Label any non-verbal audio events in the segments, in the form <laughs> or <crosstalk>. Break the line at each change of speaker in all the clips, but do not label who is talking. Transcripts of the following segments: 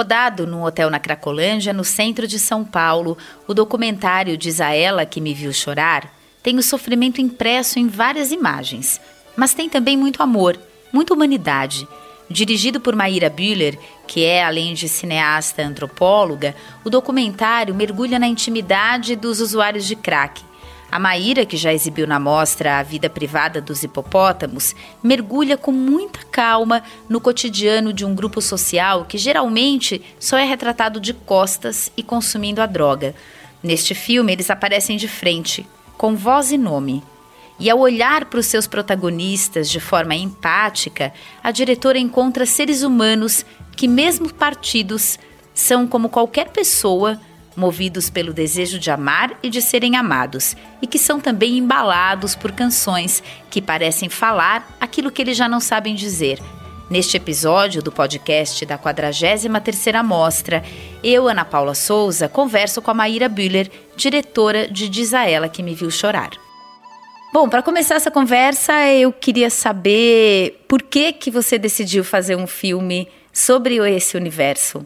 Rodado num hotel na Cracolândia, no centro de São Paulo, o documentário Diz a Ela que me viu chorar tem o sofrimento impresso em várias imagens, mas tem também muito amor, muita humanidade. Dirigido por Maíra Bühler, que é, além de cineasta antropóloga, o documentário mergulha na intimidade dos usuários de crack a Maíra, que já exibiu na mostra a vida privada dos hipopótamos, mergulha com muita calma no cotidiano de um grupo social que geralmente só é retratado de costas e consumindo a droga. Neste filme, eles aparecem de frente, com voz e nome. E ao olhar para os seus protagonistas de forma empática, a diretora encontra seres humanos que, mesmo partidos, são como qualquer pessoa movidos pelo desejo de amar e de serem amados, e que são também embalados por canções que parecem falar aquilo que eles já não sabem dizer. Neste episódio do podcast da 43ª Mostra, eu, Ana Paula Souza, converso com a Maíra Bühler, diretora de Diz a Ela Que Me Viu Chorar. Bom, para começar essa conversa, eu queria saber por que, que você decidiu fazer um filme sobre esse universo.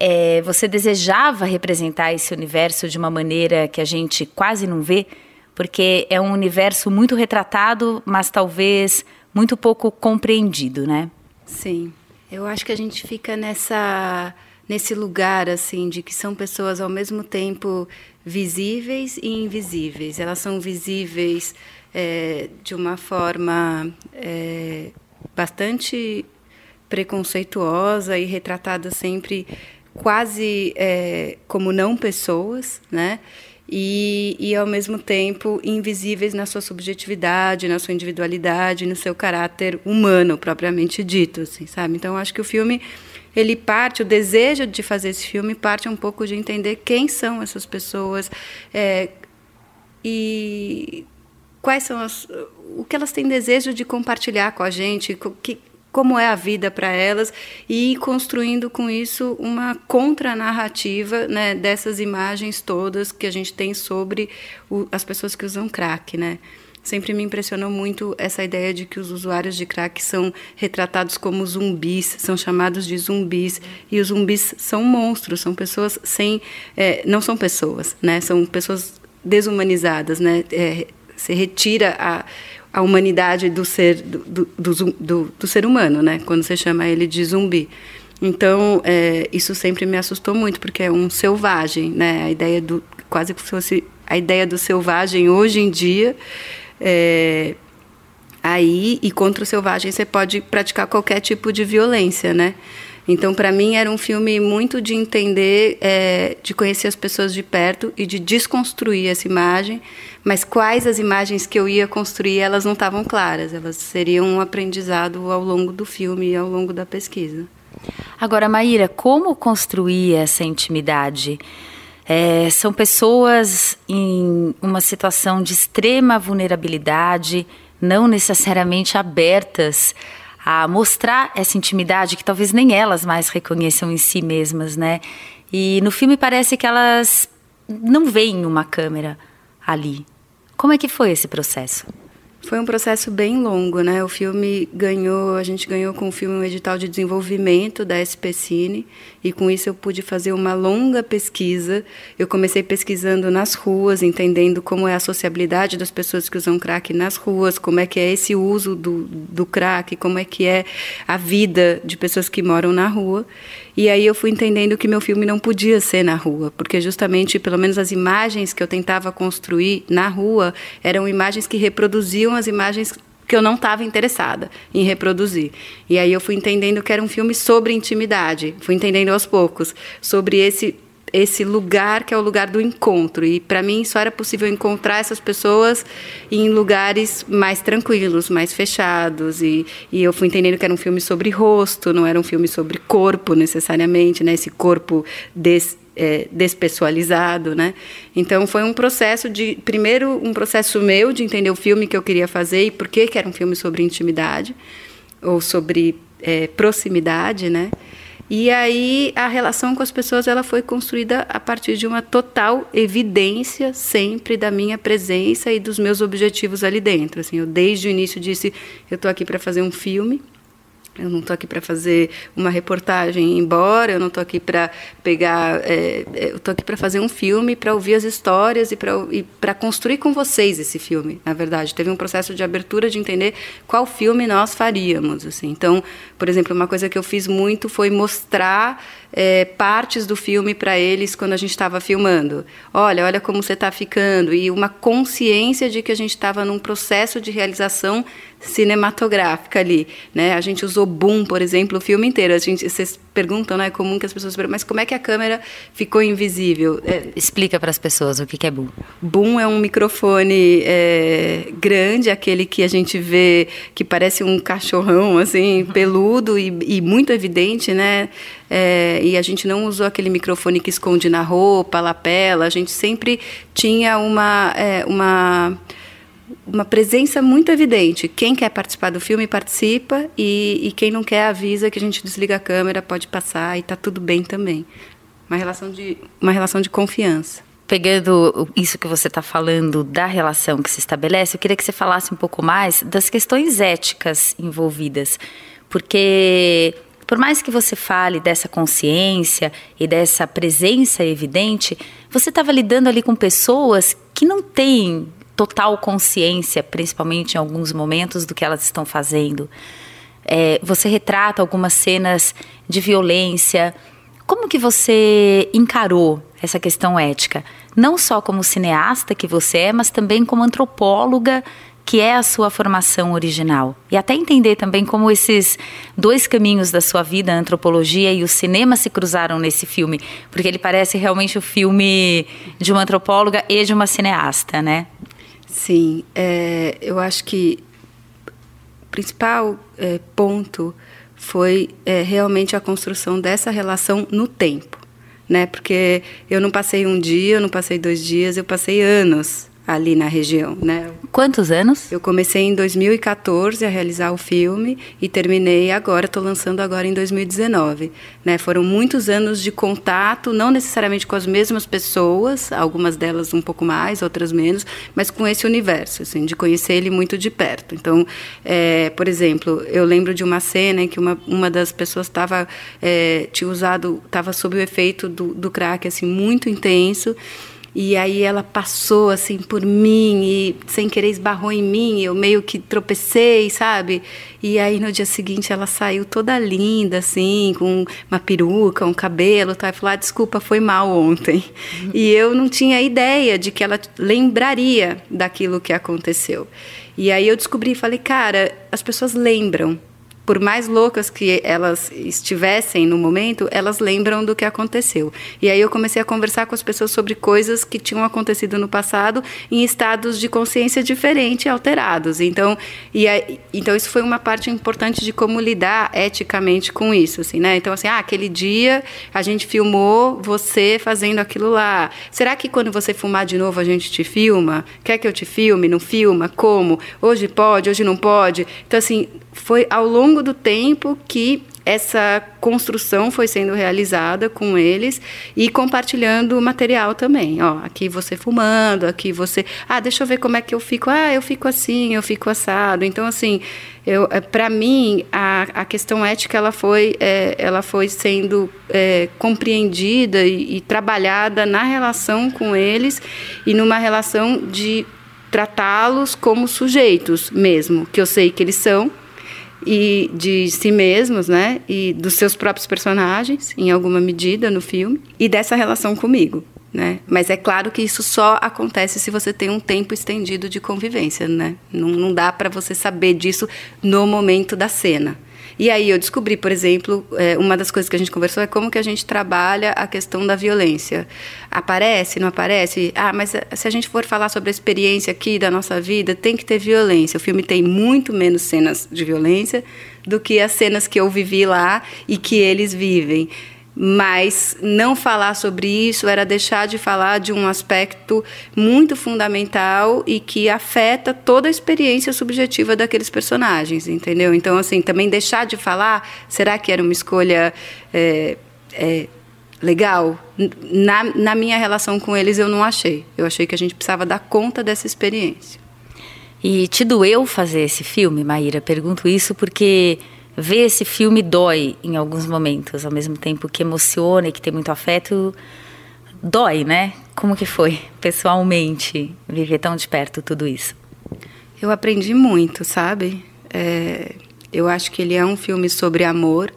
É, você desejava representar esse universo de uma maneira que a gente quase não vê? Porque é um universo muito retratado, mas talvez muito pouco compreendido, né?
Sim. Eu acho que a gente fica nessa nesse lugar assim de que são pessoas ao mesmo tempo visíveis e invisíveis. Elas são visíveis é, de uma forma é, bastante preconceituosa e retratada sempre quase é, como não pessoas, né? E, e, ao mesmo tempo, invisíveis na sua subjetividade, na sua individualidade, no seu caráter humano, propriamente dito, assim, sabe? Então, acho que o filme, ele parte, o desejo de fazer esse filme parte um pouco de entender quem são essas pessoas é, e quais são as, o que elas têm desejo de compartilhar com a gente, que, como é a vida para elas e construindo com isso uma contranarrativa né, dessas imagens todas que a gente tem sobre o, as pessoas que usam crack, né? Sempre me impressionou muito essa ideia de que os usuários de crack são retratados como zumbis, são chamados de zumbis e os zumbis são monstros, são pessoas sem, é, não são pessoas, né? São pessoas desumanizadas, né? É, se retira a a humanidade do ser do, do, do, do, ser humano, né? Quando você chama ele de zumbi. Então é, isso sempre me assustou muito porque é um selvagem, né? A ideia do quase que fosse a ideia do selvagem hoje em dia. É, aí e contra o selvagem você pode praticar qualquer tipo de violência, né? Então, para mim, era um filme muito de entender, é, de conhecer as pessoas de perto e de desconstruir essa imagem. Mas quais as imagens que eu ia construir, elas não estavam claras. Elas seriam um aprendizado ao longo do filme e ao longo da pesquisa.
Agora, Maíra, como construir essa intimidade? É, são pessoas em uma situação de extrema vulnerabilidade, não necessariamente abertas a mostrar essa intimidade que talvez nem elas mais reconheçam em si mesmas, né? E no filme parece que elas não veem uma câmera ali. Como é que foi esse processo?
Foi um processo bem longo, né? O filme ganhou, a gente ganhou com o filme um edital de desenvolvimento da SPCine e com isso eu pude fazer uma longa pesquisa. Eu comecei pesquisando nas ruas, entendendo como é a sociabilidade das pessoas que usam crack nas ruas, como é que é esse uso do, do crack, como é que é a vida de pessoas que moram na rua. E aí eu fui entendendo que meu filme não podia ser na rua, porque justamente, pelo menos as imagens que eu tentava construir na rua eram imagens que reproduziam as imagens que eu não estava interessada em reproduzir. E aí eu fui entendendo que era um filme sobre intimidade, fui entendendo aos poucos sobre esse esse lugar que é o lugar do encontro. E para mim só era possível encontrar essas pessoas em lugares mais tranquilos, mais fechados. E, e eu fui entendendo que era um filme sobre rosto, não era um filme sobre corpo necessariamente, né? Esse corpo des, é, despessoalizado, né? Então foi um processo de primeiro um processo meu de entender o filme que eu queria fazer e por que que era um filme sobre intimidade ou sobre é, proximidade, né? E aí a relação com as pessoas ela foi construída a partir de uma total evidência sempre da minha presença e dos meus objetivos ali dentro. Assim, eu desde o início disse eu estou aqui para fazer um filme Eu não estou aqui para fazer uma reportagem embora, eu não estou aqui para pegar. É, é eu estou aqui para fazer um filme, para ouvir as histórias e para construir com vocês esse filme, na verdade. Teve um processo de abertura de entender qual filme nós faríamos. Assim. Então, por exemplo, uma coisa que eu fiz muito foi mostrar é, partes do filme para eles quando a gente estava filmando. Olha, olha como você está ficando. E uma consciência de que a gente estava num processo de realização cinematográfica ali. Né? A gente usou boom, por exemplo, o filme inteiro. A gente, vocês perguntam, né? É comum que as pessoas perguntam, mas como é que a câmera ficou invisível?
É, Explica para as pessoas o que é boom.
Boom é um microfone é, grande, aquele que a gente vê que parece um cachorrão, assim, peludo e, e muito evidente, né? É, e a gente não usou aquele microfone que esconde na roupa, lapela. A gente sempre tinha uma, é, uma uma presença muito evidente. Quem quer participar do filme participa e, e, quem não quer avisa que a gente desliga a câmera, pode passar e está tudo bem também. Uma relação de, uma relação de confiança.
Pegando isso que você está falando da relação que se estabelece, eu queria que você falasse um pouco mais das questões éticas envolvidas, porque por mais que você fale dessa consciência e dessa presença evidente, você estava lidando ali com pessoas que não têm total consciência, principalmente em alguns momentos, do que elas estão fazendo. É, você retrata algumas cenas de violência. Como que você encarou essa questão ética? Não só como cineasta que você é, mas também como antropóloga, que é a sua formação original. E até entender também como esses dois caminhos da sua vida, a antropologia e o cinema, se cruzaram nesse filme. Porque ele parece realmente o filme de uma antropóloga e de uma cineasta, né?
Sim, é, eu acho que o principal é, ponto foi é, realmente a construção dessa relação no tempo, né? Porque eu não passei um dia, eu não passei dois dias, eu passei anos ali na região, né?
Quantos anos?
Eu comecei em 2014 a realizar o filme e terminei agora, estou lançando agora em 2019, né? Foram muitos anos de contato, não necessariamente com as mesmas pessoas, algumas delas um pouco mais, outras menos, mas com esse universo, assim, de conhecer ele muito de perto. Então, é, por exemplo, eu lembro de uma cena em que uma, uma das pessoas estava é, tinha usado, estava sob o efeito do, do crack assim muito intenso e aí ela passou assim por mim e sem querer esbarrou em mim, eu meio que tropecei, sabe? E aí no dia seguinte ela saiu toda linda assim, com uma peruca, um cabelo, tá? E falou: ah, "Desculpa, foi mal ontem". <laughs> E eu não tinha ideia de que ela lembraria daquilo que aconteceu. E aí eu descobri e falei: "Cara, as pessoas lembram" por mais loucas que elas estivessem no momento, elas lembram do que aconteceu. E aí eu comecei a conversar com as pessoas sobre coisas que tinham acontecido no passado em estados de consciência diferentes e alterados. Então, e aí, então isso foi uma parte importante de como lidar eticamente com isso, assim, né? Então assim, ah, aquele dia a gente filmou você fazendo aquilo lá. Será que quando você filmar de novo a gente te filma? Quer que eu te filme? Não filma? Como? Hoje pode, hoje não pode. Então assim, foi ao longo do tempo que essa construção foi sendo realizada com eles e compartilhando o material também. Ó, aqui você fumando, aqui você, ah, deixa eu ver como é que eu fico. Ah, eu fico assim, eu fico assado. Então, assim, é, para mim a, a questão ética ela foi, é, ela foi sendo é, compreendida e, e trabalhada na relação com eles e numa relação de tratá-los como sujeitos mesmo, que eu sei que eles são e de si mesmos, né, e dos seus próprios personagens, em alguma medida no filme, e dessa relação comigo, né? Mas é claro que isso só acontece se você tem um tempo estendido de convivência, né? Não, não dá para você saber disso no momento da cena. E aí eu descobri, por exemplo, é, uma das coisas que a gente conversou é como que a gente trabalha a questão da violência. Aparece, não aparece? Ah, mas se a gente for falar sobre a experiência aqui da nossa vida, tem que ter violência. O filme tem muito menos cenas de violência do que as cenas que eu vivi lá e que eles vivem. Mas não falar sobre isso era deixar de falar de um aspecto muito fundamental e que afeta toda a experiência subjetiva daqueles personagens, entendeu? Então, assim, também deixar de falar, será que era uma escolha é, é, legal? Na, na minha relação com eles, eu não achei. Eu achei que a gente precisava dar conta dessa experiência.
E te doeu fazer esse filme, Maíra? Pergunto isso porque ver esse filme dói em alguns momentos, ao mesmo tempo que emociona e que tem muito afeto, dói, né? Como que foi, pessoalmente, viver tão de perto tudo isso?
Eu aprendi muito, sabe? É, eu acho que ele é um filme sobre amor.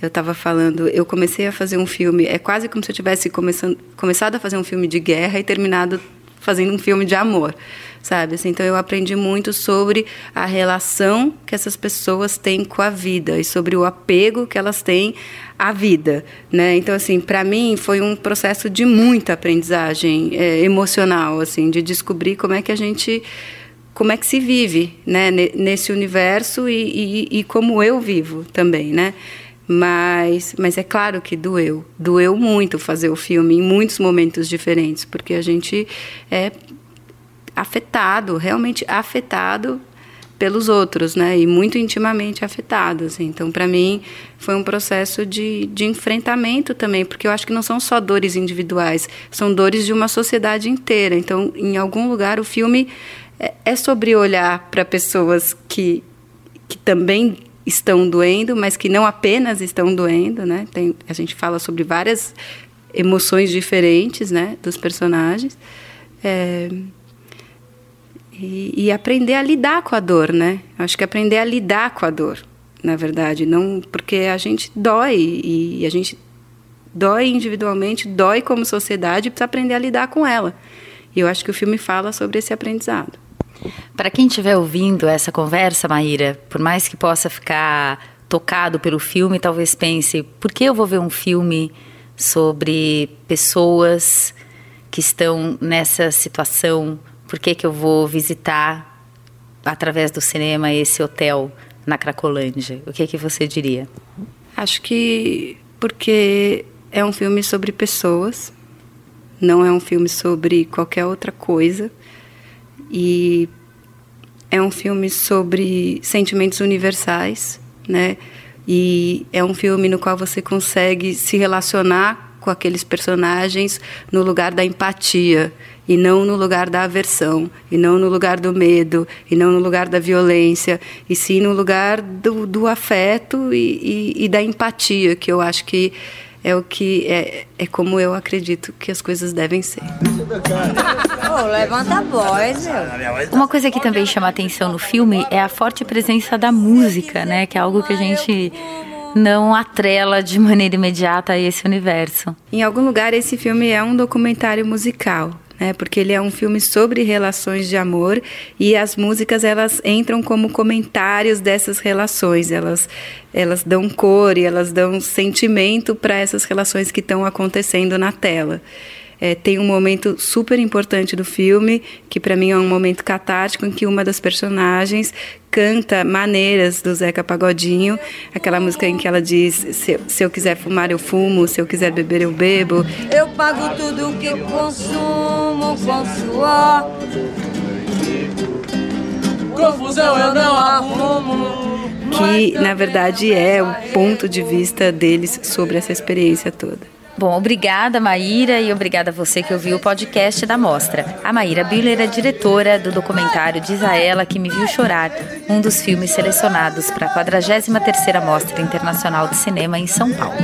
Eu estava falando, eu comecei a fazer um filme, é quase como se eu tivesse começando, começado a fazer um filme de guerra e terminado fazendo um filme de amor, sabe? Assim, então eu aprendi muito sobre a relação que essas pessoas têm com a vida e sobre o apego que elas têm à vida, né? Então assim, para mim foi um processo de muita aprendizagem é, emocional, assim, de descobrir como é que a gente como é que se vive, né? Nesse universo e, e, e como eu vivo também, né? Mas, mas é claro que doeu. Doeu muito fazer o filme em muitos momentos diferentes, porque a gente é afetado, realmente afetado pelos outros, né? E muito intimamente afetado. Assim. Então, para mim, foi um processo de, de enfrentamento também, porque eu acho que não são só dores individuais, são dores de uma sociedade inteira. Então, em algum lugar, o filme é, é sobre olhar para pessoas que, que também estão doendo, mas que não apenas estão doendo, né? Tem, a gente fala sobre várias emoções diferentes, né, dos personagens. É, e, e, aprender a lidar com a dor, né? Acho que aprender a lidar com a dor, na verdade, não porque a gente dói e a gente dói individualmente, dói como sociedade, precisa aprender a lidar com ela. E eu acho que o filme fala sobre esse aprendizado.
Para quem estiver ouvindo essa conversa, Maíra, por mais que possa ficar tocado pelo filme, talvez pense: por que eu vou ver um filme sobre pessoas que estão nessa situação? Por que, que eu vou visitar através do cinema esse hotel na Cracolândia? O que, que você diria?
Acho que porque é um filme sobre pessoas, não é um filme sobre qualquer outra coisa. E é um filme sobre sentimentos universais, né? E é um filme no qual você consegue se relacionar com aqueles personagens no lugar da empatia e não no lugar da aversão, e não no lugar do medo, e não no lugar da violência, e sim no lugar do, do afeto e, e, e da empatia, que eu acho que é o que é, é como eu acredito que as coisas devem ser.
oh, levanta a voz, Uma coisa que também chama atenção no filme é a forte presença da música, né? Que é algo que a gente não atrela de maneira imediata a esse universo.
Em algum lugar esse filme é um documentário musical né? Porque ele é um filme sobre relações de amor e as músicas elas entram como comentários dessas relações, elas elas dão cor e elas dão sentimento para essas relações que estão acontecendo na tela. É, tem um momento super importante do filme, que para mim é um momento catártico, em que uma das personagens canta Maneiras do Zeca Pagodinho, aquela música em que ela diz: se, se eu quiser fumar, eu fumo, se eu quiser beber, eu bebo.
Eu pago tudo que consumo com suor. Confusão eu não arrumo.
Que na verdade é o ponto de vista deles sobre essa experiência toda.
Bom, obrigada Maíra e obrigada a você que ouviu o podcast da Mostra. A Maíra Biller é diretora do documentário Diz a Ela Que Me Viu Chorar, um dos filmes selecionados para a 43ª Mostra Internacional de Cinema em São Paulo.